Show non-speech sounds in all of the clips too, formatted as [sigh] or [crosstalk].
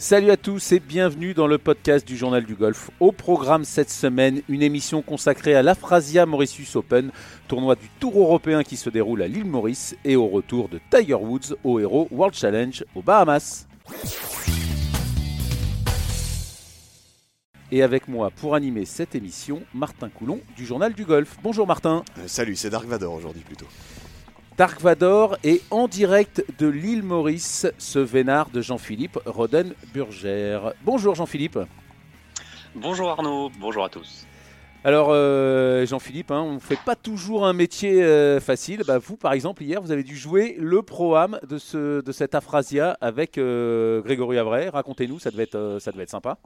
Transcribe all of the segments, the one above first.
Salut à tous et bienvenue dans le podcast du Journal du Golf. Au programme cette semaine, une émission consacrée à l'Afrasia Mauritius Open, tournoi du Tour européen qui se déroule à l'île Maurice et au retour de Tiger Woods au Hero World Challenge aux Bahamas. Et avec moi pour animer cette émission, Martin Coulon du Journal du Golf. Bonjour Martin. Euh, salut, c'est Dark Vador aujourd'hui plutôt. Dark Vador est en direct de l'île Maurice, ce vénard de Jean-Philippe Roden-Burgère. Bonjour Jean-Philippe. Bonjour Arnaud, bonjour à tous. Alors euh, Jean-Philippe, hein, on ne fait pas toujours un métier euh, facile. Bah, vous par exemple hier vous avez dû jouer le pro-am de, ce, de cette aphrasia avec euh, Grégory Avray. Racontez-nous, ça, devait être, ça devait être sympa.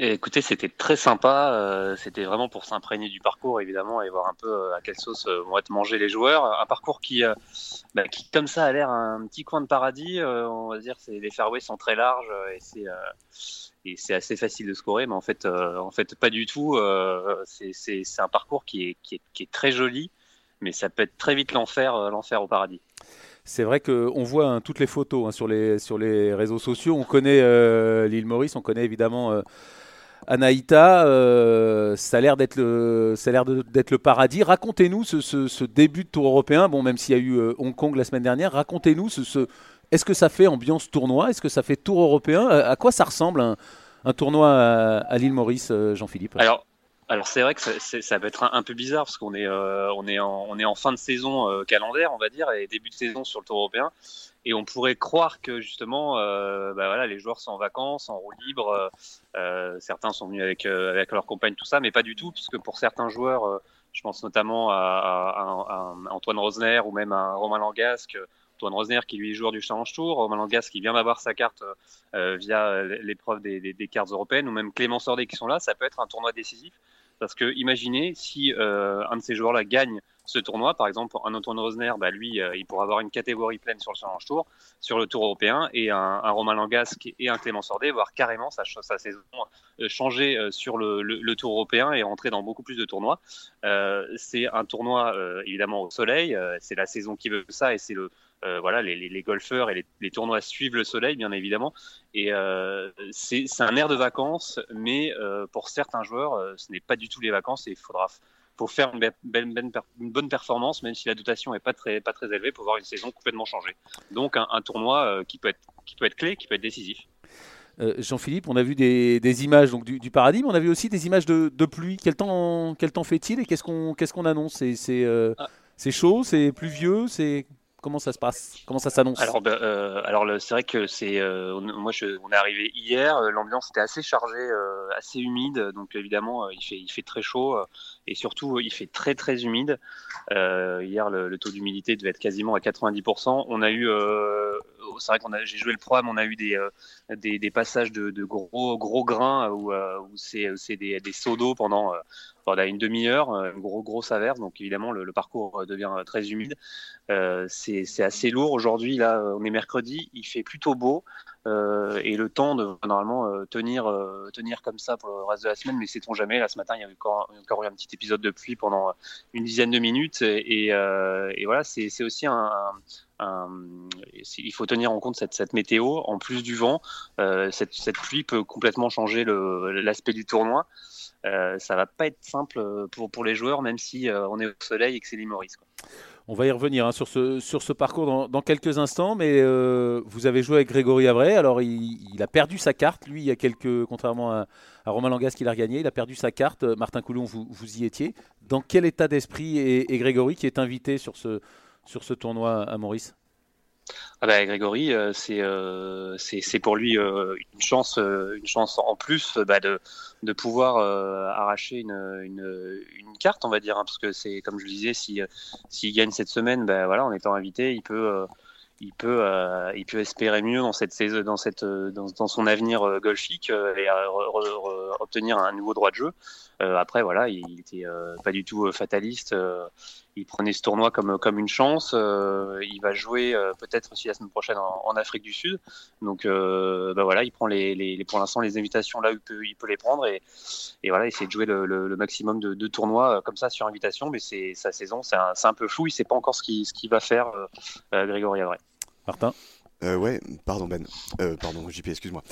Écoutez, c'était très sympa. euh, c'était vraiment pour s'imprégner du parcours, évidemment, et voir un peu euh, à quelle sauce euh, vont être mangés les joueurs. Un parcours qui, bah, qui comme ça, a l'air un petit coin de paradis. on va dire, c'est les fairways sont très larges et c'est assez facile de scorer, mais en fait, en fait, pas du tout. c'est- un parcours qui est, très joli, mais ça peut être très vite l'enfer, l'enfer au paradis. C'est vrai qu'on voit hein, toutes les photos hein, sur, les, sur les réseaux sociaux. On connaît l'île Maurice, on connaît évidemment Anaïta. euh, ça a l'air d'être le, paradis. Racontez-nous ce, début de tour européen. Bon, même s'il y a eu euh, Hong Kong la semaine dernière, racontez-nous ce, ce- est-ce que ça fait ambiance tournoi? Est-ce que ça fait tour européen? Euh, À quoi ça ressemble un, tournoi à, l'île Maurice, Jean-Philippe? Alors c'est vrai que ça, ça peut être un, peu bizarre parce qu'on est, euh, on est, en, on est en fin de saison euh, calendaire, on va dire, et début de saison sur le Tour européen. Et on pourrait croire que justement, euh, bah voilà, les joueurs sont en vacances, en roue libre. certains sont venus avec, avec leur compagne, tout ça, mais pas du tout, puisque pour certains joueurs, je pense notamment à, Antoine Rosner ou même à Romain Langasque. Antoine Rosner qui lui est joueur du Challenge Tour, Romain Langasque qui vient d'avoir sa carte via l'épreuve des- des cartes européennes, ou même Clément Sordet qui sont là, ça peut être un tournoi décisif. Parce que imaginez si euh, un de ces joueurs-là gagne ce tournoi, par exemple un Antoine Rosner, bah lui, euh, il pourra avoir une catégorie pleine sur le Challenge Tour, sur le Tour européen, et un, un Romain Langasque et un Clément Sordet, voire carrément sa, sa saison euh, changer euh, sur le, le- Tour européen et rentrer dans beaucoup plus de tournois. C'est un tournoi évidemment au soleil, c'est la saison qui veut ça, et c'est le euh, voilà, les, les- les golfeurs et les, les tournois suivent le soleil, bien évidemment. Et euh, c'est un air de vacances, mais euh, pour certains joueurs, ce n'est pas du tout les vacances et il faudra faut faire une, belle- belle- belle per- une bonne performance, même si la dotation est pas très, pas très élevée, pour voir une saison complètement changée. Donc un, un tournoi qui, peut être, qui peut être clé, qui peut être décisif. Jean-Philippe, on a vu des, des images donc, du, du paradis, mais on a vu aussi des images de, de pluie. Quel temps, quel temps fait-il et qu'est-ce qu'on qu'est-ce qu'on annonce? C'est Ah. c'est chaud, c'est pluvieux, c'est comment ça se passe? Comment ça s'annonce? Alors, ben, euh, c'est vrai que c'est, euh, moi, je, on est arrivé hier. euh, L'ambiance était assez chargée, assez humide. Donc évidemment, il fait, très chaud et surtout, il fait très très humide. Hier, le, le taux d'humidité devait être quasiment à 90%. On a eu, c'est vrai qu'on a, j'ai joué le programme, on a eu des, euh, passages de, gros gros grains où, euh, où c'est, c'est des, des seaux d'eau pendant, euh, une demi-heure, euh, gros gros averse. Donc évidemment, le, parcours euh, devient très humide. Euh, c'est c'est assez lourd aujourd'hui. Là, euh, on est mercredi, il fait plutôt beau euh, et le temps de normalement euh, tenir euh, tenir comme ça pour le reste de la semaine. Mais sait-on jamais Là, ce matin, il y a encore, encore eu un petit épisode de pluie pendant une dizaine de minutes et, voilà, c'est aussi un, il faut tenir en compte cette, météo en plus du vent. Cette, pluie peut complètement changer l'aspect du tournoi. Ça va pas être simple pour, pour les joueurs, même si on est au soleil et que c'est l'île Maurice. quoi. On va y revenir hein, sur, ce, parcours dans, quelques instants, mais euh, vous avez joué avec Grégory Avray. Alors, il, a perdu sa carte, lui, il y a quelques, contrairement à, à Romain Langas qui l'a regagné, il a perdu sa carte. Euh, Martin Coulon, vous, y étiez. Dans quel état d'esprit est, est Grégory qui est invité sur ce, sur ce tournoi à Maurice? Ah bah, Grégory, euh, c'est euh, c'est pour lui euh, une chance une chance en plus bah, de de pouvoir arracher une, une carte, on va dire, hein, parce que c'est comme je le disais, si s'il gagne cette semaine, bah, voilà, en étant invité, il peut il peut, il peut espérer mieux dans cette dans cette, dans son avenir golfique et obtenir un nouveau droit de jeu. Après, voilà, il était pas du tout fataliste il prenait ce tournoi comme, comme une chance. Euh, il va jouer euh, peut-être aussi la semaine prochaine en, Afrique du Sud. Donc euh, bah voilà, il prend les, les, pour l'instant les invitations là où il peut, il peut les prendre et, et voilà, essayer de jouer le, le, maximum de, de, tournois comme ça sur invitation. Mais c'est sa saison, c'est un, un, peu flou. Il sait pas encore ce qu'il ce va faire, Grégory Avray. Martin? ouais, pardon Ben, pardon JP, excuse-moi.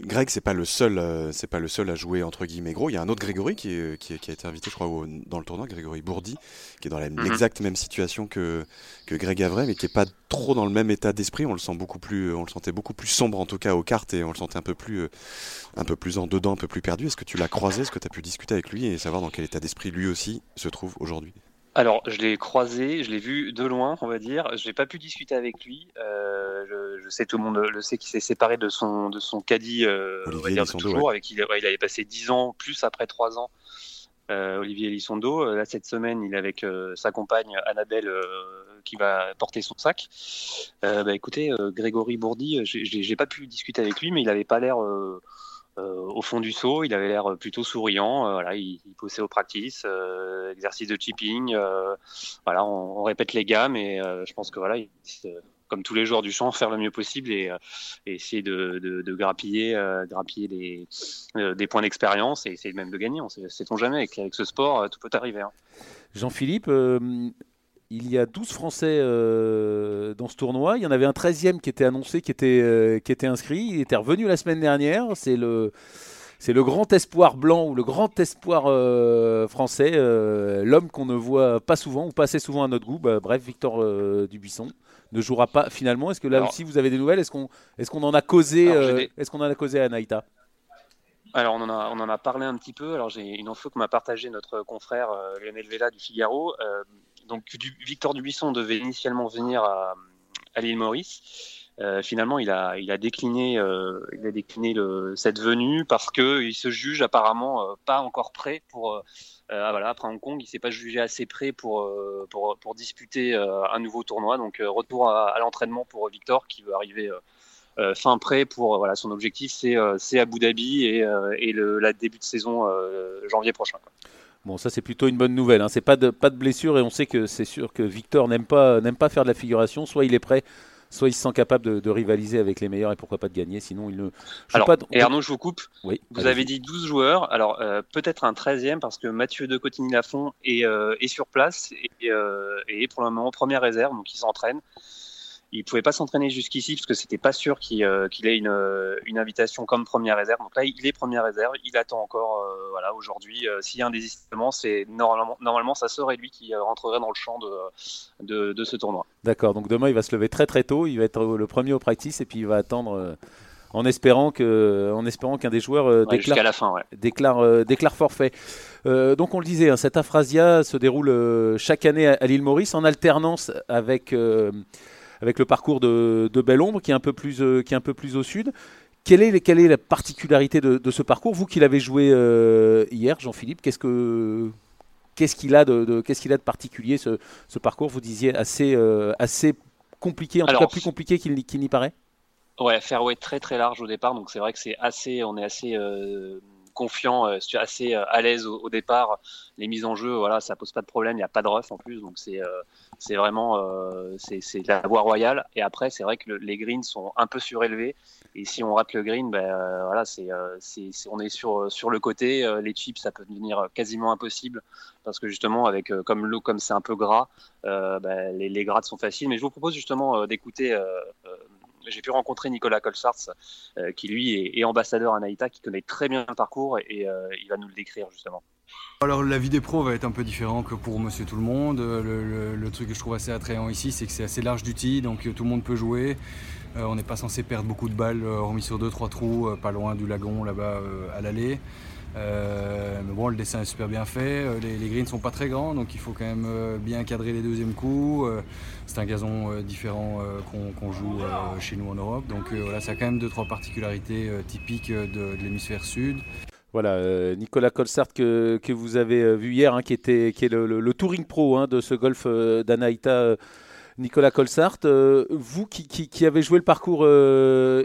Greg, c'est pas le seul, euh, c'est pas le seul à jouer entre guillemets gros. Il y a un autre Grégory qui, qui, a été invité, je crois, dans le tournoi, Grégory Bourdi, qui est dans mhm. l'exacte même situation que, que Greg Avray, mais qui est pas trop dans le même état d'esprit. On le sent beaucoup plus, on le sentait beaucoup plus sombre en tout cas aux cartes et on le sentait un peu plus, euh, un peu plus en dedans, un peu plus perdu. Est-ce que tu l'as croisé, est-ce que tu as pu discuter avec lui et savoir dans quel état d'esprit lui aussi se trouve aujourd'hui? Alors, je l'ai croisé, je l'ai vu de loin, on va dire. Je n'ai pas pu discuter avec lui. Euh, je, sais, tout le monde le sait qu'il s'est séparé de son, de son caddie, euh, on va dire, toujours, avec qui il, avait passé 10 ans, plus après 3 ans, euh, Olivier Elissondo. Là, cette semaine, il est avec sa compagne Annabelle qui va porter son sac. bah, écoutez, Grégory Bourdi, j'ai pas pu discuter avec lui, mais il n'avait pas l'air euh, au fond du saut, il avait l'air plutôt souriant. Euh, voilà, il, il poussait au practice, euh, exercice de chipping. voilà, on, répète les gammes et je pense que voilà, comme tous les joueurs du champ, faire le mieux possible et, essayer de, grappiller, grappiller des, points d'expérience et essayer même de gagner. On ne sait-on jamais avec, avec, ce sport, tout peut arriver. Hein. Jean-Philippe, il y a 12 Français euh, dans ce tournoi. Il y en avait un 13e qui était annoncé, qui était, euh, qui était inscrit. Il était revenu la semaine dernière. C'est le, c'est le grand espoir blanc ou le grand espoir euh, français, l'homme qu'on ne voit pas souvent ou pas assez souvent à notre goût. Bah, bref, Victor Dubuisson ne jouera pas finalement. Est-ce que là aussi vous avez des nouvelles? Est-ce qu'on est qu'on en a causé Est-ce qu'on en a causé à Naïta? Alors on en, a, on en a parlé un petit peu. Alors j'ai une info que m'a partagé notre confrère Lionel Vella du Figaro donc Victor Dubuisson devait initialement venir à, l'île Maurice. Euh, finalement, il a, décliné, euh, cette venue parce que il se juge apparemment euh, pas encore prêt pour. Après Hong Kong, il s'est pas jugé assez prêt pour disputer un nouveau tournoi. Donc retour à, l'entraînement pour Victor qui veut arriver. fin prêt pour son objectif c'est Abu Dhabi et, et le la début de saison janvier prochain. Bon, ça c'est plutôt une bonne nouvelle. Hein. C'est pas de pas de blessure et on sait que c'est sûr que Victor n'aime pas n'aime pas faire de la figuration. Soit il est prêt, soit il se sent capable de, rivaliser avec les meilleurs et pourquoi pas de gagner. Sinon, il ne. Alors, Et Arnaud, je vous coupe. Oui. Vous avez dit 12 joueurs. Alors euh, peut-être un 13e parce que Mathieu de Cotigny-Lafont est, euh, est, sur place et, euh, et, pour le moment première réserve, donc il s'entraîne il pouvait pas s'entraîner jusqu'ici parce que c'était pas sûr qu'il euh, ait une, euh, une, invitation comme première réserve. Donc là, il est première réserve. Il attend encore. Euh, voilà, aujourd'hui, s'il y a un désistement, c'est normalement, normalement, ça serait lui qui rentrerait dans le champ de, de, de ce tournoi. D'accord. Donc demain, il va se lever très très tôt. Il va être le premier au practice et puis il va attendre. en espérant que, en espérant qu'un des joueurs déclare, la fin, déclare, déclare, forfait. donc on le disait, hein, cette aphrasia se déroule chaque année à, l'île Maurice en alternance avec avec le parcours de, de Belle Ombre qui est un peu plus, euh, qui est un peu plus au sud. Quelle est, quelle est la particularité de, ce parcours? Vous qui l'avez joué euh, hier, Jean-Philippe, qu'est-ce que qu'est-ce qu'il a de, qu'est-ce qu'il a de particulier ce, ce, parcours? Vous disiez assez euh, assez compliqué, en tout cas plus compliqué qu'il n'y paraît. Ouais, fairway très très large au départ, donc c'est vrai que c'est assez, on est assez confiant, euh, assez euh, à l'aise au, départ. Les mises en jeu, voilà, ça pose pas de problème. Il n'y a pas de rough en plus, donc c'est euh, vraiment c'est la voie royale. Et après, c'est vrai que les greens sont un peu surélevés. Et si on rate le green, ben voilà, c'est on est sur sur le côté. les chips, ça peut devenir quasiment impossible parce que justement, avec comme l'eau, comme c'est un peu gras, ben, les, les grades sont faciles. Mais je vous propose justement d'écouter j'ai pu rencontrer Nicolas Colsarts, euh, qui lui est, ambassadeur à Naïta, qui connaît très bien le parcours et, euh, il va nous le décrire justement. Alors la vie des pros va être un peu différent que pour Monsieur Tout le Monde. Le, truc que je trouve assez attrayant ici, c'est que c'est assez large d'outils, donc euh, tout le monde peut jouer. on n'est pas censé perdre beaucoup de balles, hormis sur 2-3 trous, pas loin du lagon là-bas à l'allée. Euh, mais bon, le dessin est super bien fait. Euh, les, greens sont pas très grands, donc il faut quand même euh, bien cadrer les deuxièmes coups. c'est un gazon différent qu'on joue chez nous en Europe. Donc voilà, ça a quand même deux trois particularités typiques de, l'hémisphère sud. Voilà, Nicolas Colsart que, que, vous avez vu hier, hein, qui, était, qui est le, touring pro hein, de ce golf d'Anaïta Nicolas Colsart, vous qui, qui, avez joué le parcours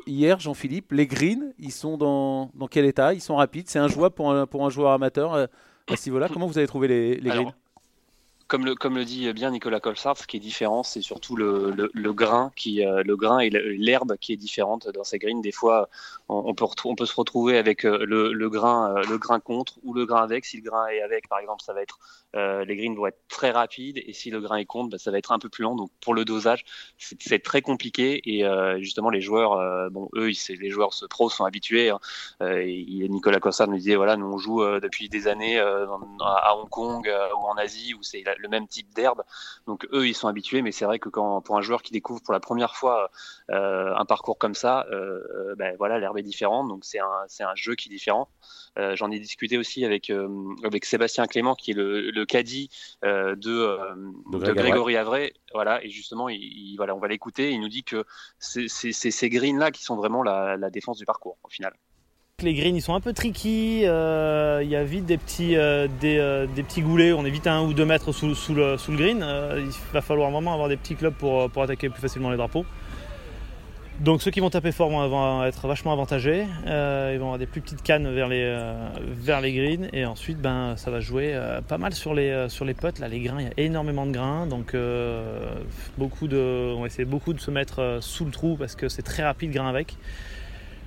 hier, Jean-Philippe, les greens, ils sont dans, dans quel état? Ils sont rapides C'est un joueur pour un, pour un joueur amateur à ce niveau-là Comment vous avez trouvé les, les greens? Comme le, comme le dit bien Nicolas Colsart, ce qui est différent, c'est surtout le, le, grain, qui, euh, le grain et l'herbe qui est différente dans ces greens. Des fois, on, peut, on peut se retrouver avec euh, le, le, grain, euh, le grain contre ou le grain avec. Si le grain est avec, par exemple, ça va être les greens vont être très rapides, et si le grain est contre, bah, ça va être un peu plus lent. Donc pour le dosage, c'est très compliqué. Et justement, les joueurs, bon, eux, les joueurs pro sont habitués. Hein. Et Nicolas Colsart nous disait, voilà, nous on joue depuis des années à Hong Kong ou en Asie où c'est le même type d'herbe. Donc eux, ils sont habitués, mais c'est vrai que quand pour un joueur qui découvre pour la première fois euh, un parcours comme ça, euh, ben voilà, l'herbe est différente. Donc c'est un, c'est un jeu qui est différent. Euh, j'en ai discuté aussi avec avec Sébastien Clément, qui est le, le caddie de, de, Grégory Avray. Voilà, et justement, il, voilà, on va l'écouter. Il nous dit que c'est, ces greens là qui sont vraiment la, la défense du parcours au final. Les greens ils sont un peu tricky, euh, il y a vite des petits, euh, euh, des, petits goulets, on est vite à 1 ou 2 mètres sous, le, sous le, green. il va falloir vraiment avoir des petits clubs pour, pour, attaquer plus facilement les drapeaux. Donc ceux qui vont taper fort vont, être vachement avantagés. ils vont avoir des plus petites cannes vers les, vers les greens et ensuite ben, ça va jouer pas mal sur les, sur les potes. Là les grains, il y a énormément de grains donc beaucoup de, on va essayer beaucoup de se mettre sous le trou parce que c'est très rapide grain avec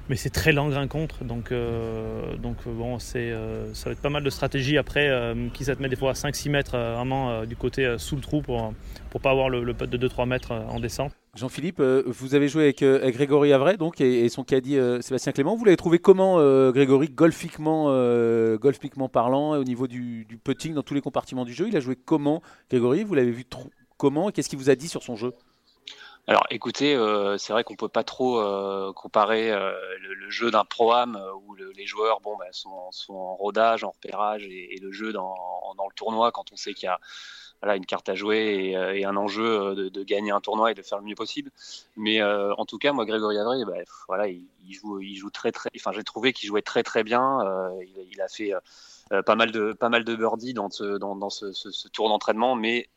mais c'est très lent contre. Donc, euh, donc euh, bon, c'est, euh, ça va être pas mal de stratégies après qui ça te met des fois à 5-6 mètres vraiment du côté sous le trou pour pour pas avoir le, le putt de 2-3 mètres en descente. Jean-Philippe, vous avez joué avec, Grégory Avray donc, et, son caddie Sébastien Clément. Vous l'avez trouvé comment, Grégory, golfiquement, golfiquement parlant, au niveau du, du, putting dans tous les compartiments du jeu? Il a joué comment, Grégory? Vous l'avez vu comment? Qu'est-ce qu'il vous a dit sur son jeu? Alors écoutez, euh, c'est vrai qu'on peut pas trop euh, comparer euh, le, jeu d'un pro-am où les joueurs bah, sont, en rodage, en repérage et, le jeu dans, le tournoi quand on sait qu'il y a une carte à jouer et, un enjeu de, gagner un tournoi et de faire le mieux possible. Mais en tout cas, moi, Grégory Avray, bah, voilà, il, joue, il joue très très. Enfin, j'ai trouvé qu'il jouait très très bien. Il, a fait pas mal de pas mal de birdies dans ce ce, tour d'entraînement, mais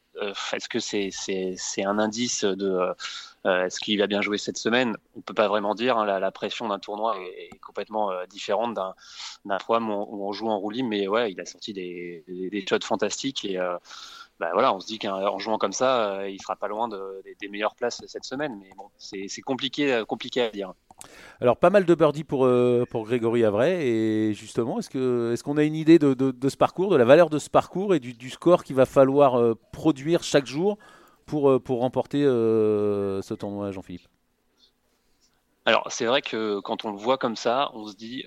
est-ce que c'est un indice de euh, euh, est-ce qu'il a bien joué cette semaine? On peut pas vraiment dire. Hein, la, pression d'un tournoi est, complètement différente d'un programme où, on joue en roulis, mais ouais, il a sorti des, des, shots fantastiques et bah voilà, on se dit qu'en jouant comme ça, il sera pas loin de, des, meilleures places cette semaine. Mais bon, c'est compliqué à dire. Alors pas mal de birdies pour, euh, Grégory Avray et justement est-ce que est-ce qu'on a une idée de, ce parcours, de la valeur de ce parcours et du, score qu'il va falloir euh, produire chaque jour pour, euh, pour remporter ce tournoi Jean-Philippe? Alors c'est vrai que quand on le voit comme ça, on se dit,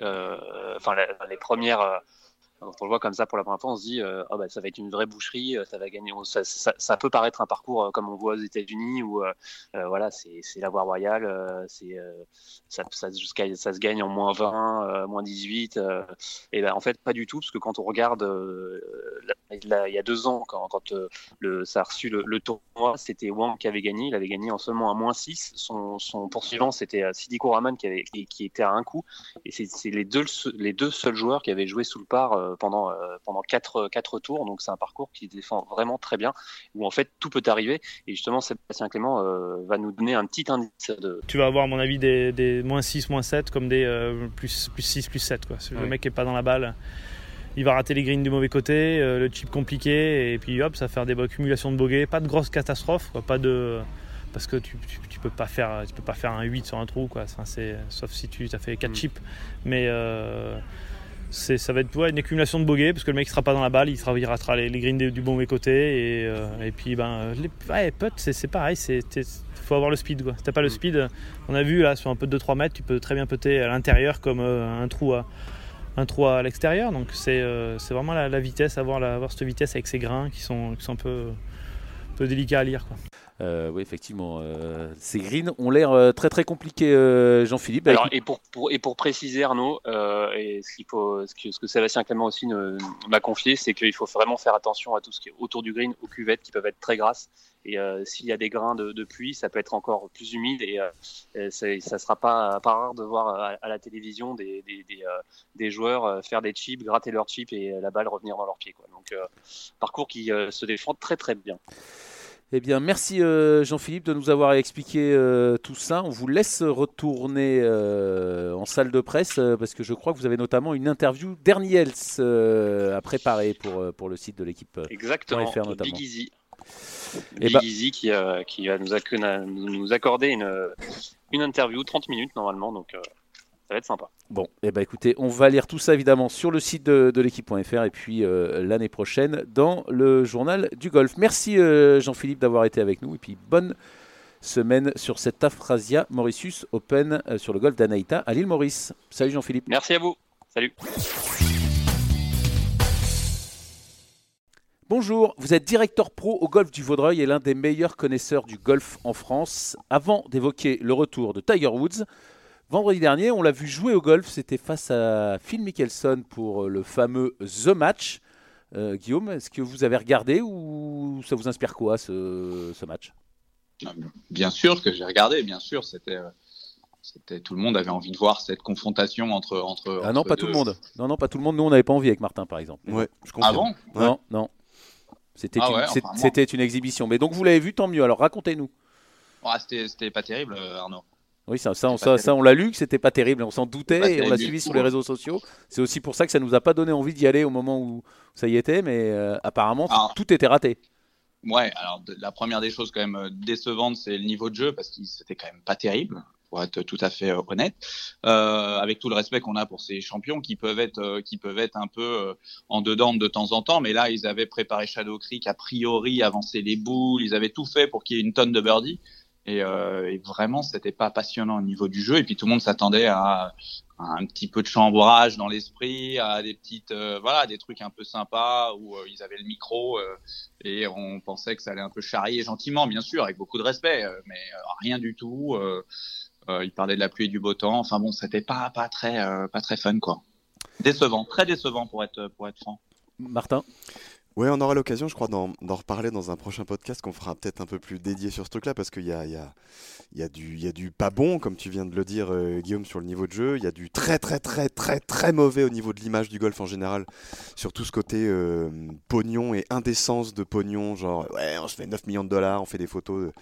enfin les premières quand on le voit comme ça pour la première fois, on se dit euh, oh, bah, ça va être une vraie boucherie, euh, ça va gagner. Ça, peut paraître un parcours euh, comme on voit aux États-Unis où voilà, c'est la voie royale, c'est ça, ça, se gagne en moins 20, moins 18. et ben en fait, pas du tout, parce que quand on regarde il y a deux ans, quand, quand le, ça a reçu le, tournoi, c'était Wang qui avait gagné. Il avait gagné en seulement à moins 6. Son, son poursuivant, c'était Sidi Kouraman qui, avait, qui, était à un coup. Et c'est les deux, les deux seuls joueurs qui avaient joué sous le par pendant, euh, pendant quatre, quatre tours. Donc c'est un parcours qui défend vraiment très bien, où en fait tout peut arriver. Et justement, Sébastien Clément euh, va nous donner un petit indice. De... Tu vas avoir, à mon avis, des, des moins 6, moins 7, comme des plus, plus 6, plus 7. Quoi. Le mec n'est pas dans la balle il va rater les greens du mauvais côté, le chip compliqué, et puis hop, ça va faire des accumulations de bogeys. Pas de grosses catastrophes, pas de parce que tu, tu, peux pas faire tu peux pas faire un 8 sur un trou quoi enfin, sauf si tu as fait 4 mm. chips mais ça va être une accumulation de bogeys parce que le mec sera pas dans la balle, il, sera, il ratera les, greens du bon côté et, euh, et puis ben les ouais, c'est pareil, c'est faut avoir le speed quoi. Si t'as pas le mm. speed, on a vu là sur un putt de 3 mètres, tu peux très bien putter à l'intérieur comme euh, un trou à un trou à l'extérieur. Donc c'est euh, vraiment la, vitesse, avoir, la, avoir cette vitesse avec ces grains qui sont, qui sont un peu, peu délicats à lire quoi. Euh, oui, effectivement, euh, ces greens ont l'air euh, très très compliqués, Jean-Philippe. Alors, et pour, pour, et pour préciser, Arnaud, et ce, qu'il faut, ce, que, ce que Sébastien Clément aussi m'a confié, c'est qu'il faut vraiment faire attention à tout ce qui est autour du green, aux cuvettes qui peuvent être très grasses. Et s'il y a des grains de, de, pluie, ça peut être encore plus humide et, ça ne sera pas, pas rare de voir à, la télévision des, des, des, des, joueurs faire des chips, gratter leurs chips et la balle revenir dans leurs pieds. Quoi. Donc, parcours qui se défend très très bien. Eh bien, merci euh, Jean-Philippe de nous avoir expliqué euh, tout ça. On vous laisse retourner euh, en salle de presse parce que je crois que vous avez notamment une interview d'Erniels à préparer pour, pour le site de l'équipe. Exactement, Big Easy. Big bah Easy qui, qui va nous, nous accorder une, une interview, 30 minutes normalement. Donc, ça va être sympa. Bon, et eh ben écoutez, on va lire tout ça évidemment sur le site de, l'équipe.fr et puis euh, l'année prochaine dans le journal du golf. Merci euh, Jean-Philippe d'avoir été avec nous et puis bonne semaine sur cette Afrasia Mauritius Open euh, sur le golf d'Anaïta à l'île Maurice. Salut Jean-Philippe. Merci à vous. Salut. Bonjour, vous êtes directeur pro au golf du Vaudreuil et l'un des meilleurs connaisseurs du golf en France. Avant d'évoquer le retour de Tiger Woods, Vendredi dernier, on l'a vu jouer au golf. C'était face à Phil Mickelson pour le fameux The Match. Euh, Guillaume, est-ce que vous avez regardé ou ça vous inspire quoi ce, match? Bien sûr que j'ai regardé, bien sûr. C'était, c'était tout le monde avait envie de voir cette confrontation entre entre. Ah non, pas tout le monde. Non, non, pas tout le monde. Nous, on n'avait pas envie avec Martin, par exemple. Ouais, je comprends. Non, non. C'était, ah une, exhibition. Mais donc vous l'avez vu, tant mieux. Alors racontez-nous. Ah, c'était, pas terrible, Arnaud. Oui, ça, ça, ça, on l'a lu, que c'était pas terrible, on s'en doutait et on l'a suivi sur les réseaux sociaux. C'est aussi pour ça que ça nous a pas donné envie d'y aller au moment où ça y était, mais euh, apparemment tout était raté. Ouais, alors la première des choses quand même euh, décevantes, c'est le niveau de jeu parce que c'était quand même pas terrible pour être tout à fait euh, honnête, euh, avec tout le respect qu'on a pour ces champions qui peuvent être qui peuvent être un peu en dedans de temps en temps, mais là ils avaient préparé Shadow Creek a priori, avancé les boules, ils avaient tout fait pour qu'il y ait une tonne de birdies. Et, euh, et vraiment, c'était pas passionnant au niveau du jeu. Et puis tout le monde s'attendait à, un petit peu de chambrage dans l'esprit, à des petites, euh, voilà, des trucs un peu sympas où euh, ils avaient le micro euh, et on pensait que ça allait un peu charrier gentiment, bien sûr, avec beaucoup de respect, mais rien du tout. Ils parlaient de la pluie et du beau temps. Enfin bon, c'était pas pas très pas très fun quoi. Décevant, très décevant pour être pour être franc. Martin? Oui, on aura l'occasion, je crois, d'en reparler dans un prochain podcast qu'on fera peut-être un peu plus dédié sur ce truc-là, parce qu'il y a, y, a, y, a du, y a du pas bon, comme tu viens de le dire, euh, Guillaume, sur le niveau de jeu. Il y a du très, très, très, très, très mauvais au niveau de l'image du golf en général, sur tout ce côté euh, pognon et indécence de pognon. Genre, ouais, on se fait 9 millions de dollars, on fait des photos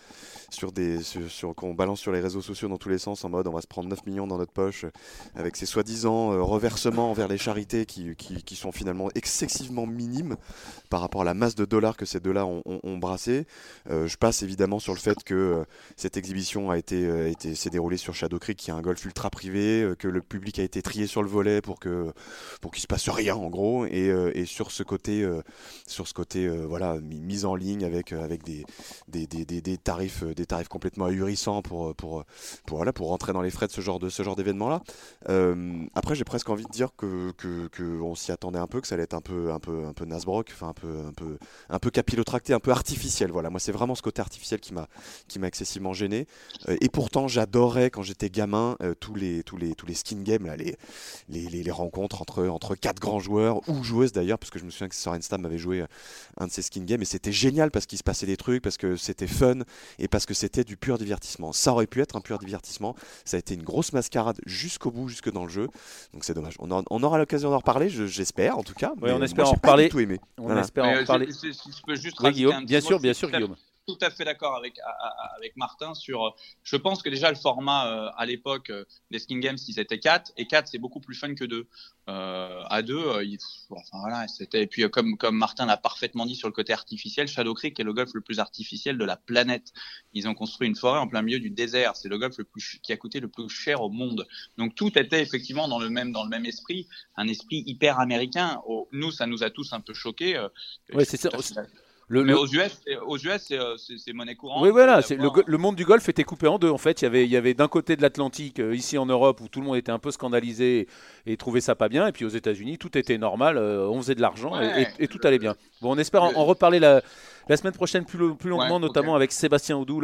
sur des, sur, qu'on balance sur les réseaux sociaux dans tous les sens, en mode on va se prendre 9 millions dans notre poche, avec ces soi-disant euh, reversements envers les charités qui, qui, qui sont finalement excessivement minimes par rapport à la masse de dollars que ces deux-là ont, brassé. Euh, je passe évidemment sur le fait que euh, cette exhibition a été, euh, été s'est déroulée sur Shadow Creek, qui est un golf ultra privé, que le public a été trié sur le volet pour que pour qu'il se passe rien en gros, et, et sur ce côté sur ce côté voilà mise en ligne avec avec des des, des, des, tarifs des tarifs complètement ahurissants pour pour pour voilà pour rentrer dans les frais de ce genre de ce genre d'événement là. après j'ai presque envie de dire que, que, que s'y attendait un peu, que ça allait être un peu un peu un peu Nasbrock, enfin peu, un peu, un peu capillotracté, un peu artificiel. Voilà, moi c'est vraiment ce côté artificiel qui m'a, qui m'a excessivement gêné. Euh, et pourtant, j'adorais quand j'étais gamin euh, tous les, tous les, tous les skin games, là, les, les, les, rencontres entre, entre quatre grands joueurs ou joueuses d'ailleurs, parce que je me souviens que Sorenstam avait joué euh, un de ces skin games et c'était génial parce qu'il se passait des trucs, parce que c'était fun et parce que c'était du pur divertissement. Ça aurait pu être un pur divertissement. Ça a été une grosse mascarade jusqu'au bout, jusque dans le jeu. Donc c'est dommage. On, on aura l'occasion d'en reparler, j'espère en tout cas. on espère en reparler. Tout aimé. On espère parler. Si, je peux juste bien sûr, bien sûr, Guillaume tout à fait d'accord avec, avec Martin sur. Je pense que déjà le format euh, à l'époque euh, des Skin Games, c'était 4 et 4 c'est beaucoup plus fun que 2. Euh, à 2, enfin voilà, c'était. Et puis comme comme Martin l'a parfaitement dit sur le côté artificiel, Shadow Creek est le golf le plus artificiel de la planète. Ils ont construit une forêt en plein milieu du désert. C'est le golf le plus qui a coûté le plus cher au monde. Donc tout était effectivement dans le même dans le même esprit, un esprit hyper américain. nous, ça nous a tous un peu choqués. oui, c'est ça. Le, mais aux US, aux US euh, c'est monnaie courante. Oui, voilà. Le, le, monde du golf était coupé en deux. En fait, il y avait, il y avait d'un côté de l'Atlantique, euh, ici en Europe, où tout le monde était un peu scandalisé et, trouvait ça pas bien. Et puis aux États-Unis, tout était normal. Euh, on faisait de l'argent et, tout allait bien. Bon, on espère en, reparler la, la, semaine prochaine plus, plus longuement, notamment avec Sébastien Oudou,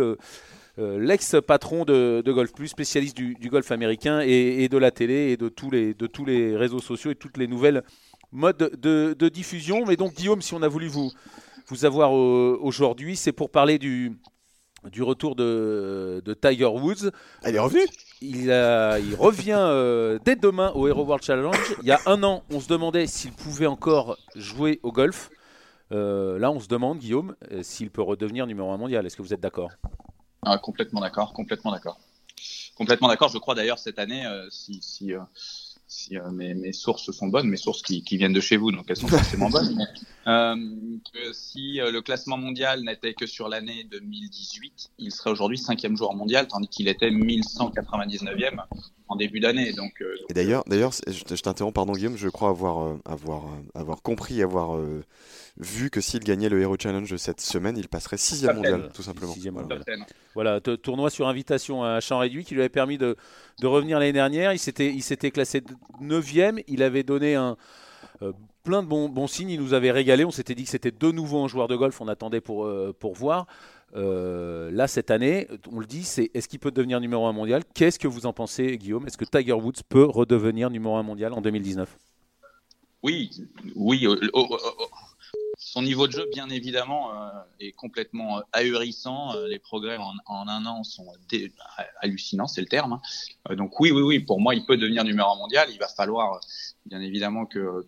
l'ex-patron de, de, Golf Plus, spécialiste du, du golf américain et, de la télé et de tous, les, de tous les réseaux sociaux et toutes les nouvelles modes de, de diffusion. Mais donc, Guillaume, si on a voulu vous vous avoir aujourd'hui, c'est pour parler du, du retour de, de Tiger Woods. Elle est revenue il, il revient euh, dès demain au Hero World Challenge. Il y a un an, on se demandait s'il pouvait encore jouer au golf. là, on se demande, Guillaume, s'il peut redevenir numéro un mondial. Est-ce que vous êtes d'accord? Ah, Complètement d'accord, complètement d'accord. Complètement d'accord. Je crois d'ailleurs cette année, si, si si euh, mes, mes, sources sont bonnes, mes sources qui, qui, viennent de chez vous, donc elles sont [laughs] forcément bonnes. Euh, que si euh, le classement mondial n'était que sur l'année 2018, il serait aujourd'hui cinquième joueur mondial, tandis qu'il était 1199e en début d'année. Donc, euh, et d'ailleurs, d'ailleurs, je, t'interromps, pardon Guillaume, je crois avoir, avoir, avoir compris, avoir vu que s'il gagnait le Hero Challenge cette semaine, il passerait sixième mondial, tout simplement. voilà, tournoi sur invitation à champ réduit qui lui avait permis de, de revenir l'année dernière. Il s'était, il s'était classé neuvième. Il avait donné un euh, plein de bons, bons, signes. Il nous avait régalé. On s'était dit que c'était de nouveau un joueur de golf. On attendait pour, euh, pour voir. Euh, là, cette année, on le dit, c'est est-ce qu'il peut devenir numéro un mondial? Qu'est-ce que vous en pensez, Guillaume? Est-ce que Tiger Woods peut redevenir numéro un mondial en 2019 Oui, oui son niveau de jeu, bien évidemment, euh, est complètement euh, ahurissant. Euh, les progrès en, un an sont hallucinants, c'est le terme. Hein. donc oui, oui, oui, pour moi, il peut devenir numéro un mondial. Il va falloir, bien évidemment, que,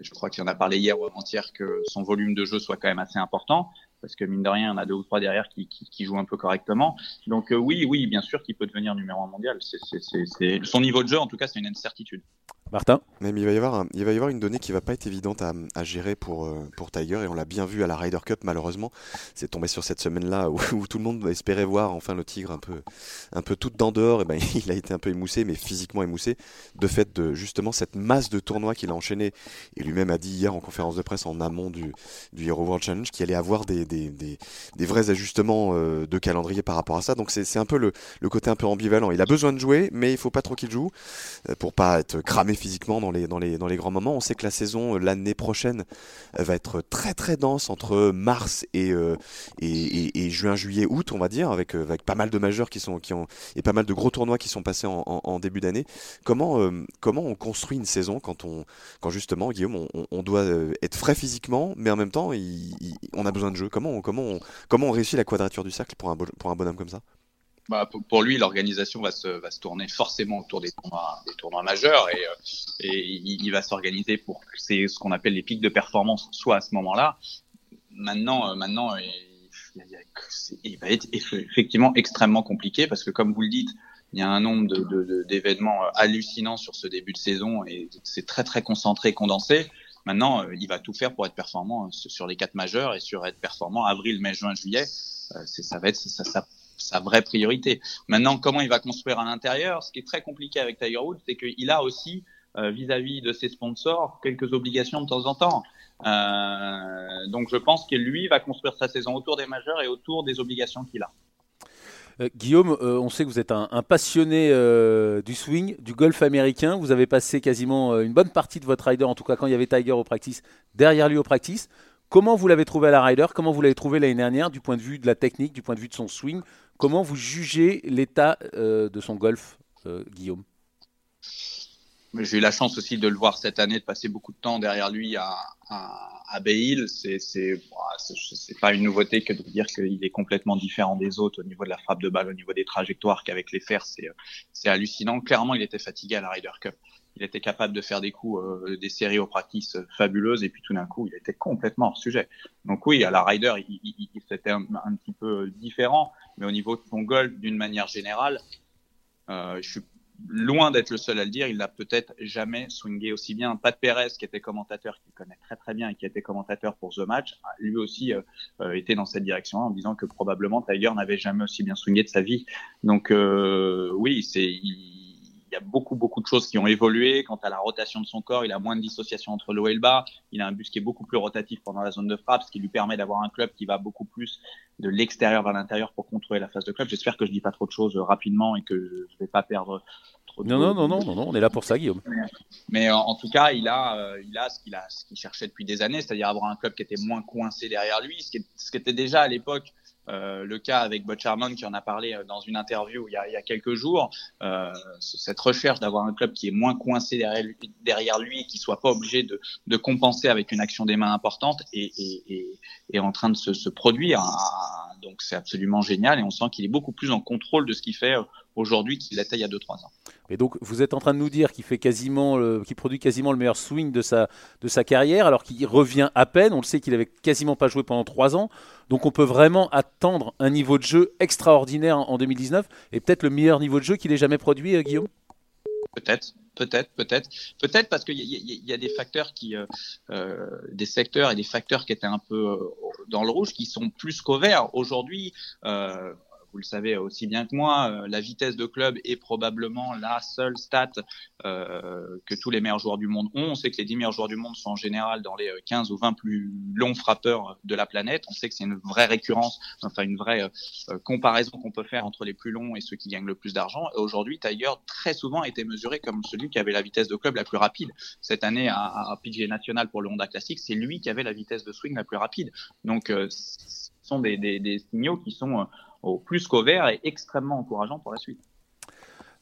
je crois qu'il en a parlé hier ou avant-hier, que son volume de jeu soit quand même assez important. Parce que mine de rien, on a deux ou trois derrière qui, qui, jouent un peu correctement. Donc oui, oui, bien sûr qu'il peut devenir numéro un mondial. C'est, Son niveau de jeu, en tout cas, c'est une incertitude. Martin Même il va y avoir, une donnée qui va pas être évidente à, gérer pour, euh, pour Tiger et on l'a bien vu à la Ryder Cup malheureusement. C'est tombé sur cette semaine-là où, [laughs] tout le monde espérait voir enfin le tigre un peu, un peu tout dedans dehors. Ben [laughs] il a été un peu émoussé, mais physiquement émoussé de fait de justement cette masse de tournois qu'il a enchaîné. Et lui-même a dit hier en conférence de presse en amont du, Hero World Challenge qu'il allait avoir des, vrais ajustements euh, de calendrier par rapport à ça. Donc c'est un peu le, côté un peu ambivalent. Il a besoin de jouer, mais il faut pas trop qu'il joue euh, pour pas être cramé physiquement dans les, dans les, dans les grands moments. On sait que la saison, euh, l'année prochaine, va être très très dense entre mars et, euh, et, juin, juillet, août, on va dire, avec, euh, avec pas mal de majeurs qui sont, qui ont, et pas mal de gros tournois qui sont passés en, début d'année. Comment, comment on construit une saison quand, on, quand justement, Guillaume, on, doit être frais physiquement, mais en même temps, on a besoin de jeu? Comment on, comment, comment on réussit la quadrature du cercle pour un, pour un bonhomme comme ça? Bah, pour, lui, l'organisation va se, va se tourner forcément autour des tournois, des tournois majeurs et, euh, et il, va s'organiser pour c'est ce qu'on appelle les pics de performance soit à ce moment-là. Maintenant, euh, maintenant, il, va être effectivement extrêmement compliqué parce que comme vous le dites, il y a un nombre d'événements de, de, hallucinants sur ce début de saison et c'est très très concentré, condensé. Maintenant, euh, il va tout faire pour être performant sur les quatre majeurs et sur être performant avril, mai, juin, juillet. ça va être ça, ça sa vraie priorité. Maintenant, comment il va construire à l'intérieur Ce qui est très compliqué avec Tiger Woods, c'est qu'il a aussi euh, vis-à-vis de ses sponsors quelques obligations de temps en temps. Euh, donc, je pense que lui va construire sa saison autour des majeurs et autour des obligations qu'il a. Euh, Guillaume, on sait que vous êtes un, passionné du swing, du golf américain. Vous avez passé quasiment une bonne partie de votre rider, en tout cas quand il y avait Tiger au practice, derrière lui au practice. Comment vous l'avez trouvé à la Ryder Comment vous l'avez trouvé l'année dernière du point de vue de la technique, du point de vue de son swing? Comment vous jugez l'état euh, de son golf, euh, Guillaume? J'ai eu la chance aussi de le voir cette année, de passer beaucoup de temps derrière lui à, à, Bay C'est c'est pas une nouveauté que de dire qu'il est complètement différent des autres au niveau de la frappe de balle, au niveau des trajectoires, qu'avec les fers, c'est hallucinant. Clairement, il était fatigué à la Ryder Cup il était capable de faire des coups, euh, des séries au practice fabuleuses, et puis tout d'un coup, il était complètement hors sujet. Donc oui, à la Ryder, il, il, c'était un, petit peu différent, mais au niveau de son golf, d'une manière générale, euh, je suis loin d'être le seul à le dire, il n'a peut-être jamais swingé aussi bien. Pat Perez, qui était commentateur, qui connaît très très bien et qui était commentateur pour The Match, lui aussi euh, euh était dans cette direction en disant que probablement Tiger n'avait jamais aussi bien swingé de sa vie. Donc euh, oui, c'est y a beaucoup, beaucoup de choses qui ont évolué. Quant à la rotation de son corps, il a moins de dissociation entre l'eau et le bas. Il a un bus qui est beaucoup plus rotatif pendant la zone de frappe, ce qui lui permet d'avoir un club qui va beaucoup plus de l'extérieur vers l'intérieur pour contrôler la phase de club. J'espère que je dis pas trop de choses rapidement et que je vais pas perdre trop de non, non, non, non, non, on est là pour ça, Guillaume. Mais en, tout cas, il a, euh, il a ce qu'il a, ce qu'il cherchait depuis des années, c'est-à-dire avoir un club qui était moins coincé derrière lui, ce qui, ce qui était déjà à l'époque euh, le cas avec Harmon qui en a parlé euh, dans une interview il y a, il y a quelques jours, euh, cette recherche d'avoir un club qui est moins coincé derrière lui, et qui soit pas obligé de, de, compenser avec une action des mains importante est, est, est, est en train de se, se produire. donc c'est absolument génial et on sent qu'il est beaucoup plus en contrôle de ce qu'il fait aujourd'hui qu'il l'était il y a 2-3 ans. Et donc vous êtes en train de nous dire qu'il fait quasiment, produit quasiment le meilleur swing de sa, de sa carrière, alors qu'il revient à peine. On le sait qu'il avait quasiment pas joué pendant 3 ans. Donc on peut vraiment attendre un niveau de jeu extraordinaire en 2019 et peut-être le meilleur niveau de jeu qu'il ait jamais produit, Guillaume? Peut-être, peut-être, peut-être, peut-être parce qu'il y, a des facteurs qui, euh, euh, des secteurs et des facteurs qui étaient un peu euh, dans le rouge, qui sont plus qu'au vert. Aujourd'hui, vous le savez aussi bien que moi, euh, la vitesse de club est probablement la seule stat euh, que tous les meilleurs joueurs du monde ont. On sait que les 10 meilleurs joueurs du monde sont en général dans les 15 ou 20 plus longs frappeurs de la planète. On sait que c'est une vraie récurrence, enfin une vraie euh, comparaison qu'on peut faire entre les plus longs et ceux qui gagnent le plus d'argent. Aujourd'hui, Tiger très souvent a été mesuré comme celui qui avait la vitesse de club la plus rapide. Cette année à, à National pour le Honda Classic, c'est lui qui avait la vitesse de swing la plus rapide. Donc, ce sont des signaux qui sont au plus qu'au vert est extrêmement encourageant pour la suite.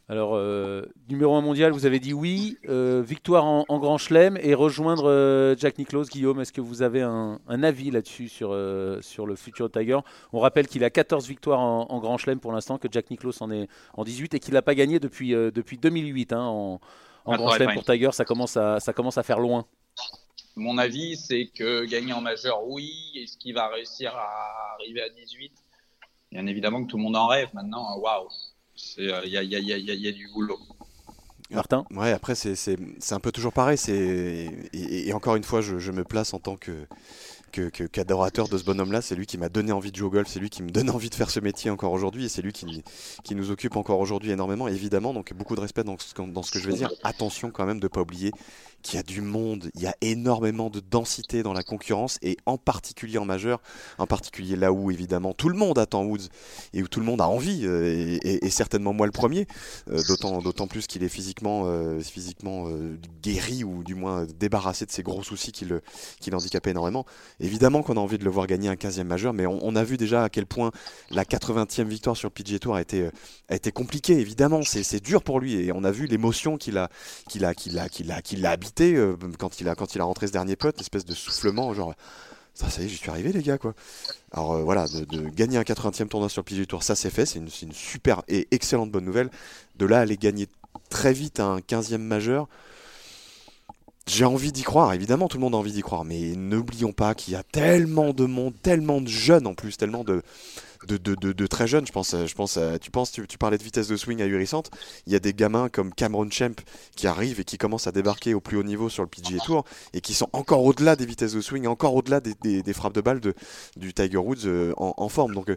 Alors, euh, numéro 1 mondial, vous avez dit oui. Euh, victoire en, Grand Chelem et rejoindre euh, Jack Nicklaus. Guillaume, est-ce que vous avez un, avis là-dessus sur, sur le futur Tiger? On rappelle qu'il a 14 victoires en, Grand Chelem pour l'instant, que Jack Nicklaus en est en 18 et qu'il n'a pas gagné depuis, depuis 2008 hein, en, Grand Chelem pour Tiger. Ça commence, à, ça commence à faire loin. Mon avis, c'est que gagner en majeur, oui. Est-ce qu'il va réussir à arriver à 18 bien évidemment que tout le monde en rêve maintenant. Hein, waouh, il y a, y, a, y a, du boulot. Martin? Ouais, après, c'est un peu toujours pareil. Et, et, encore une fois, je, je, me place en tant que qu'adorateur de ce bonhomme-là. C'est lui qui m'a donné envie de jouer au golf, c'est lui qui me donne envie de faire ce métier encore aujourd'hui, et c'est lui qui, qui nous occupe encore aujourd'hui énormément, évidemment. Donc beaucoup de respect dans ce, dans ce que je vais dire. Attention quand même de ne pas oublier qu'il y a du monde, il y a énormément de densité dans la concurrence, et en particulier en majeur, en particulier là où évidemment tout le monde attend Woods, et où tout le monde a envie, euh, et, certainement moi le premier, euh, d'autant plus qu'il est physiquement, euh, physiquement guéri, ou du moins débarrassé de ses gros soucis qui le, qui l'handicapaient énormément. Évidemment qu'on a envie de le voir gagner un 15e majeur, mais on, a vu déjà à quel point la 80e victoire sur le PGA Tour a été, compliquée. Évidemment, c'est dur pour lui et on a vu l'émotion qu'il a, qu'il a, qu'il a, qu'il a, habité euh, quand il a, rentré ce dernier putt, espèce de soufflement, genre. Ça, ça y est, j'y suis arrivé, les gars, quoi. Alors euh, voilà, de, gagner un 80e tournoi sur le PGA Tour, ça c'est fait, c'est une, une, super et excellente bonne nouvelle. De là, aller gagner très vite un 15e majeur, j'ai envie d'y croire, évidemment, tout le monde a envie d'y croire, mais n'oublions pas qu'il y a tellement de monde, tellement de jeunes en plus, tellement de, de, de, de, très jeunes. Je pense, je pense tu penses, tu, parlais de vitesse de swing ahurissante. Il y a des gamins comme Cameron Champ qui arrivent et qui commencent à débarquer au plus haut niveau sur le PGA Tour et qui sont encore au-delà des vitesses de swing, encore au-delà des, frappes de balle de, du Tiger Woods euh, en, forme. Donc, euh,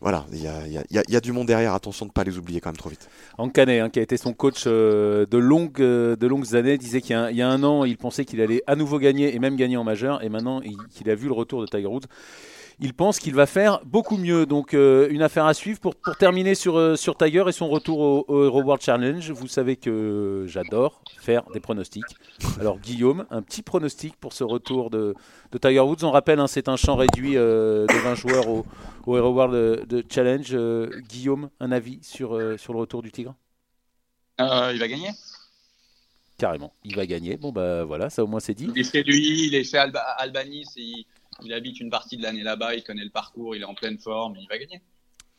voilà, il y a, y a, du monde derrière, attention de ne pas les oublier quand même trop vite. Ankane, hein, qui a été son coach euh, de, longues, de longues années, disait qu'il y, a un an, il pensait qu'il allait à nouveau gagner et même gagner en majeur, et maintenant qu'il a vu le retour de Tiger Woods il pense qu'il va faire beaucoup mieux. Donc euh, une affaire à suivre pour, pour terminer sur, euh, sur Tiger et son retour au, au World Challenge. Vous savez que j'adore faire des pronostics. Alors Guillaume, un petit pronostic pour ce retour de, de Tiger Woods. On rappelle, hein, c'est un champ réduit euh, de 20 joueurs au, au Hero World de, Challenge. Guillaume, un avis sur, sur le retour du Tigre? Il va gagner Carrément, il va gagner. Bon bah voilà, ça au moins c'est dit. Il est lui, il est chez Albany, il habite une partie de l'année là-bas, il connaît le parcours, il est en pleine forme, il va gagner.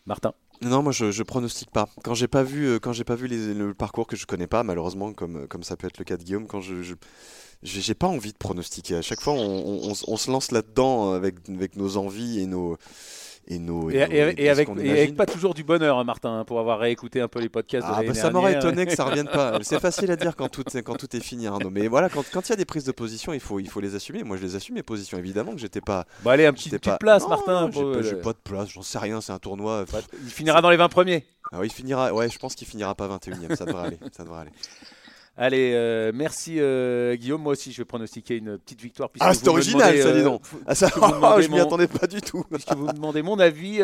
Martin non, moi je, je pronostique pas. Quand j'ai pas vu, euh, quand j'ai pas vu le parcours que je connais pas, malheureusement, comme, comme ça peut être le cas de Guillaume, quand je, j'ai pas envie de pronostiquer. À chaque fois, on, on se lance là-dedans avec, avec nos envies et nos et, nos, et, avec, pas toujours du bonheur, hein, Martin, hein, pour avoir réécouté un peu les podcasts. Ah, bah, ça m'aurait étonné que ça [laughs] revienne pas. C'est facile à dire quand tout, quand tout est fini, Arnaud. Mais voilà, quand il y a des prises de position, il faut, il faut les assumer. Moi, je les assume mes positions. Évidemment que j'étais pas. Bon, allez, un petit, petite place, Martin. J'ai pas, de place, j'en sais rien. C'est un tournoi. Il finira dans les 20 premiers. Ah oui, il finira. Ouais, je pense qu'il finira pas 21 e Ça devrait aller. Ça devrait aller. Allez, euh, merci euh, Guillaume. Moi aussi, je vais pronostiquer une petite victoire. Ah, c'est original, ça, dis donc. Euh, ah, ça, oh, [laughs] je m'y attendais pas du tout. Puisque vous me demandez mon avis,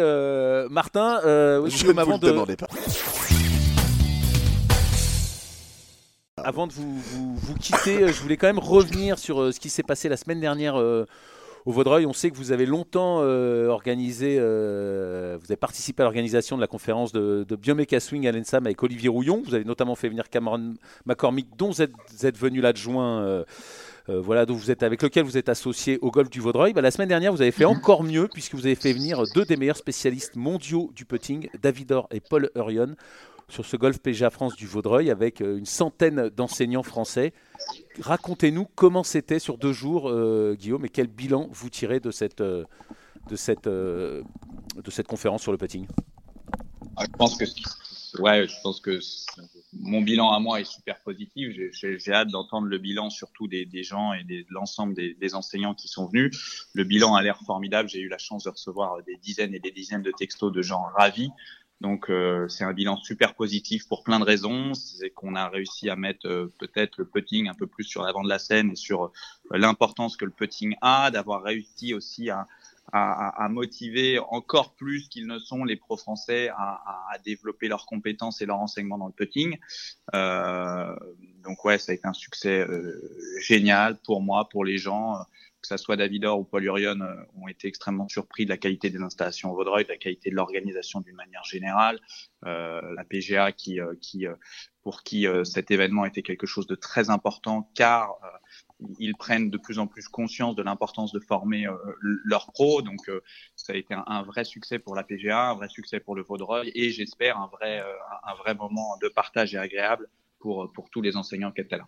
Martin. je ne vous de... demandais pas. Avant de vous, vous, vous, quitter, je voulais quand même revenir sur ce qui s'est passé la semaine dernière au Vaudreuil. On sait que vous avez longtemps euh, organisé, euh, vous avez participé à l'organisation de la conférence de, de Swing à l'ENSAM avec Olivier Rouillon. Vous avez notamment fait venir Cameron McCormick, dont vous êtes, venu l'adjoint. voilà, donc vous êtes, avec lequel vous êtes associé au golf du Vaudreuil. Bah, la semaine dernière, vous avez fait encore mieux puisque vous avez fait venir deux des meilleurs spécialistes mondiaux du putting, David Or et Paul Hurion, sur ce golf PGA France du Vaudreuil avec une centaine d'enseignants français. Racontez-nous comment c'était sur deux jours, Guillaume, et quel bilan vous tirez de cette, de cette, de cette conférence sur le putting? Ah, je pense que ouais, je pense que mon bilan à moi est super positif. J'ai hâte d'entendre le bilan surtout des, des gens et de l'ensemble des, enseignants qui sont venus. Le bilan a l'air formidable. J'ai eu la chance de recevoir des dizaines et des dizaines de textos de gens ravis. Donc euh, c'est un bilan super positif pour plein de raisons. C'est qu'on a réussi à mettre euh, peut-être le putting un peu plus sur l'avant de la scène et sur euh, l'importance que le putting a, d'avoir réussi aussi à, à, à, motiver encore plus qu'ils ne sont les pros français à, à, développer leurs compétences et leur enseignement dans le putting. Euh, donc ouais, ça a été un succès euh, génial pour moi, pour les gens, que ça soit David Or ou Paul Urion, euh, ont été extrêmement surpris de la qualité des installations au Vaudreuil, de la qualité de l'organisation d'une manière générale. Euh, la PGA qui, qui pour qui cet événement était quelque chose de très important, car ils prennent de plus en plus conscience de l'importance de former euh, leurs pros. Donc, euh, ça a été un, vrai succès pour la PGA, un vrai succès pour le Vaudreuil et j'espère un vrai, euh, un vrai moment de partage et agréable pour, pour tous les enseignants là.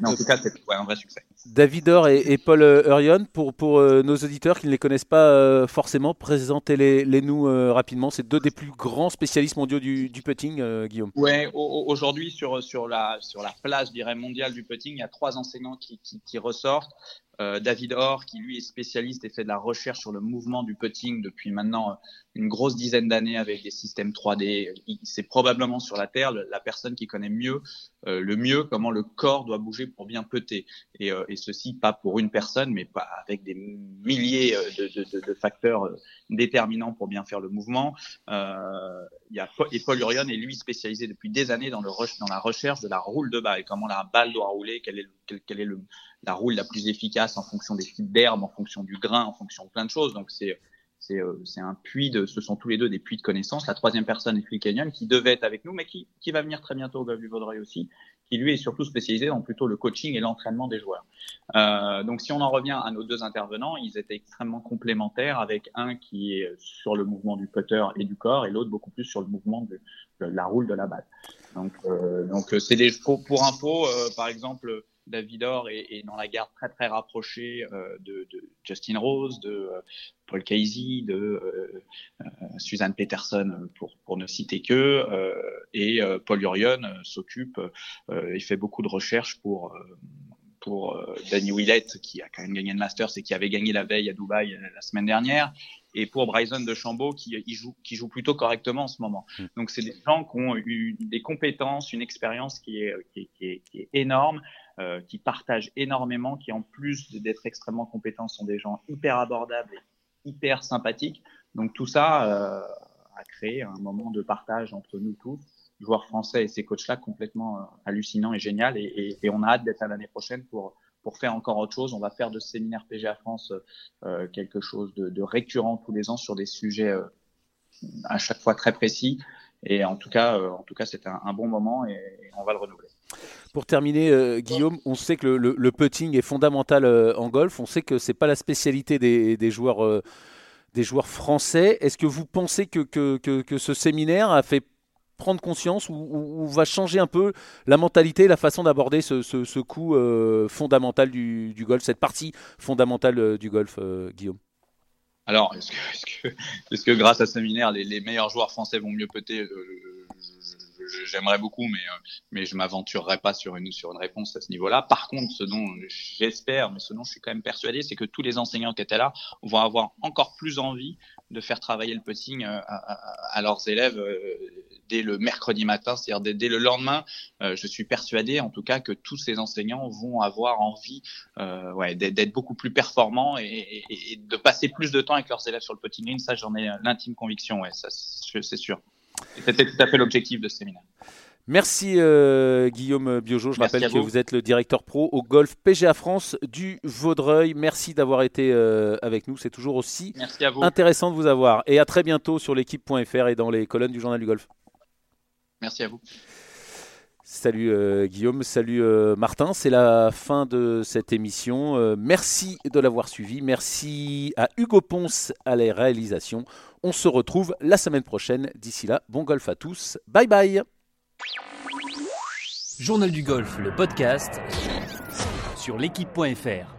Mais en tout cas, c'est un vrai succès. David Or et, Paul Hurion, pour, pour nos auditeurs qui ne les connaissent pas forcément, présentez-les nous rapidement. C'est deux des plus grands spécialistes mondiaux du, du putting, Guillaume. Oui, aujourd'hui, sur, sur, la, sur la place, je dirais, mondiale du putting, il y a trois enseignants qui, qui, qui ressortent. Euh, David Orr, qui lui est spécialiste et fait de la recherche sur le mouvement du putting depuis maintenant euh, une grosse dizaine d'années avec des systèmes 3D. C'est probablement sur la Terre la personne qui connaît mieux, euh, le mieux comment le corps doit bouger pour bien putter. Et, et, ceci pas pour une personne, mais pas avec des milliers de, de, de, facteurs déterminants pour bien faire le mouvement. il y a, et Paul Urion est lui spécialisé depuis des années dans, le, dans la recherche de la roule de balle, comment la balle doit rouler, quel est, quel, quel est le, la roule la plus efficace en fonction des types d'herbe, en fonction du grain, en fonction de plein de choses. Donc c'est c'est euh, c'est un puits de, ce sont tous les deux des puits de connaissances. La troisième personne est Phil qui devait être avec nous, mais qui, qui va venir très bientôt au Golf du Vaudreuil aussi, qui lui est surtout spécialisé dans plutôt le coaching et l'entraînement des joueurs. Euh, donc si on en revient à nos deux intervenants, ils étaient extrêmement complémentaires, avec un qui est sur le mouvement du putter et du corps, et l'autre beaucoup plus sur le mouvement de, la roule de la balle. Donc euh, donc c'est des pour, pour info, euh, par exemple David Orr est, dans la garde très très rapprochée euh, de, de, Justin Rose, de euh, Paul Casey, de euh, euh, Suzanne Peterson, pour, pour ne citer que, et Paul Urion s'occupe, il fait beaucoup de recherches pour pour Danny Willett, qui a quand même gagné le Masters et qui avait gagné la veille à Dubaï la semaine dernière, et pour Bryson de Chambaud, qui, joue, qui joue plutôt correctement en ce moment. Mm. Donc, c'est des gens qui ont eu des compétences, une expérience qui est, qui est, qui est énorme, euh, qui partagent énormément, qui en plus d'être extrêmement compétents sont des gens hyper abordables et hyper sympathiques. Donc tout ça euh, a créé un moment de partage entre nous tous, joueurs français et ces coachs-là, complètement euh, hallucinant et génial. Et, on a hâte d'être à l'année prochaine pour pour faire encore autre chose. On va faire de ce séminaire PGA France euh, quelque chose de, de, récurrent tous les ans sur des sujets euh, à chaque fois très précis. Et en tout cas, en tout cas, un, un, bon moment et on va le renouveler. Pour terminer, euh, Guillaume, on sait que le, putting est fondamental euh, en golf. On sait que c'est pas la spécialité des, joueurs, euh, des joueurs français. Est-ce que vous pensez que, ce séminaire a fait prendre conscience ou, va changer un peu la mentalité, la façon d'aborder ce, coup fondamental du, golf, cette partie fondamentale du golf, Guillaume? Alors, est-ce que, grâce à ce séminaire, les, meilleurs joueurs français vont mieux putter j'aimerais beaucoup, mais, euh, mais je m'aventurerai pas sur une, sur une réponse à ce niveau-là. Par contre, ce dont j'espère, mais ce dont je suis quand même persuadé, c'est que tous les enseignants qui étaient là vont avoir encore plus envie de faire travailler le putting euh, à, leurs élèves euh, dès le mercredi matin, c'est-à-dire dès, le lendemain. je suis persuadé, en tout cas, que tous ces enseignants vont avoir envie ouais, d'être beaucoup plus performants et, de passer plus de temps avec leurs élèves sur le putting Ça, j'en ai l'intime conviction, ouais, c'est sûr. C'était tout à fait l'objectif de ce séminaire. Merci euh, Guillaume Biojo. Je rappelle que vous. êtes le directeur pro au Golf PGA France du Vaudreuil. Merci d'avoir été euh, avec nous. C'est toujours aussi intéressant de vous avoir. Et à très bientôt sur l'équipe.fr et dans les colonnes du Journal du Golf. Merci à vous. Salut euh, Guillaume, salut euh, Martin. C'est la fin de cette émission. Euh, merci de l'avoir suivi. Merci à Hugo Ponce à la réalisation. On se retrouve la semaine prochaine. D'ici là, bon golf à tous. Bye bye. Journal du golf, le podcast sur l'équipe.fr.